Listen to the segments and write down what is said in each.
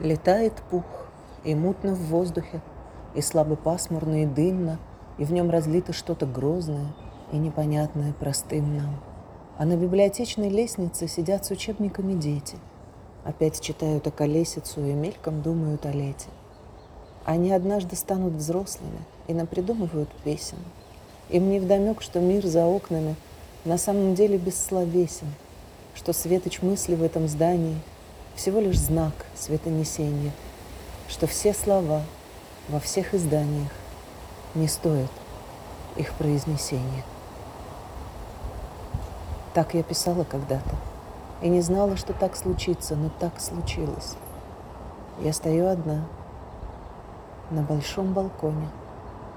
Летает пух, и мутно в воздухе, и слабо пасмурно и дымно, и в нем разлито что-то грозное и непонятное простым нам. А на библиотечной лестнице сидят с учебниками дети. Опять читают о колесицу и мельком думают о лете. Они однажды станут взрослыми и напридумывают песен. Им не вдомек, что мир за окнами на самом деле бессловесен, что светоч мысли в этом здании – всего лишь знак светонесения, что все слова во всех изданиях не стоят их произнесения. Так я писала когда-то и не знала, что так случится, но так случилось. Я стою одна на большом балконе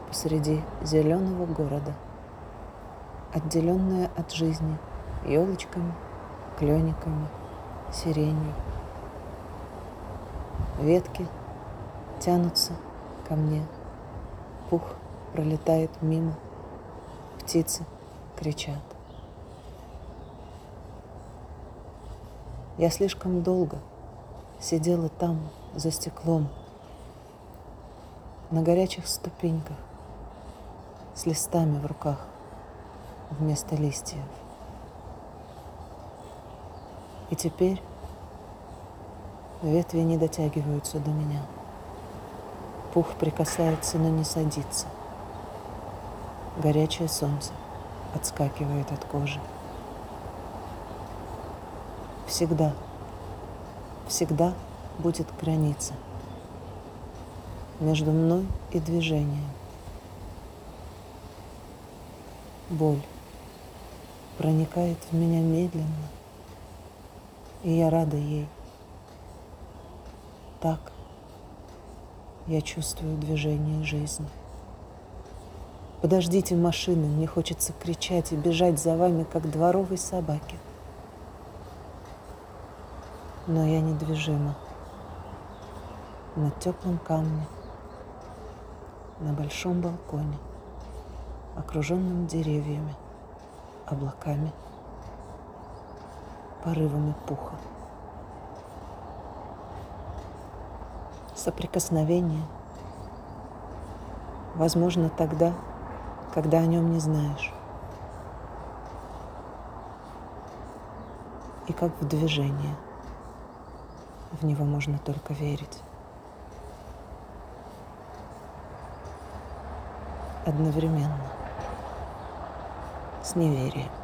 посреди зеленого города, отделенная от жизни елочками, клениками, сиренью. Ветки тянутся ко мне. Пух пролетает мимо. Птицы кричат. Я слишком долго сидела там, за стеклом, на горячих ступеньках, с листами в руках вместо листьев. И теперь Ветви не дотягиваются до меня. Пух прикасается, но не садится. Горячее солнце отскакивает от кожи. Всегда, всегда будет граница между мной и движением. Боль проникает в меня медленно, и я рада ей. Так я чувствую движение жизни. Подождите машины, мне хочется кричать и бежать за вами, как дворовой собаке. Но я недвижима. На теплом камне, на большом балконе, окруженном деревьями, облаками, порывами пуха. Соприкосновение. Возможно, тогда, когда о нем не знаешь. И как в движение. В него можно только верить. Одновременно с неверием.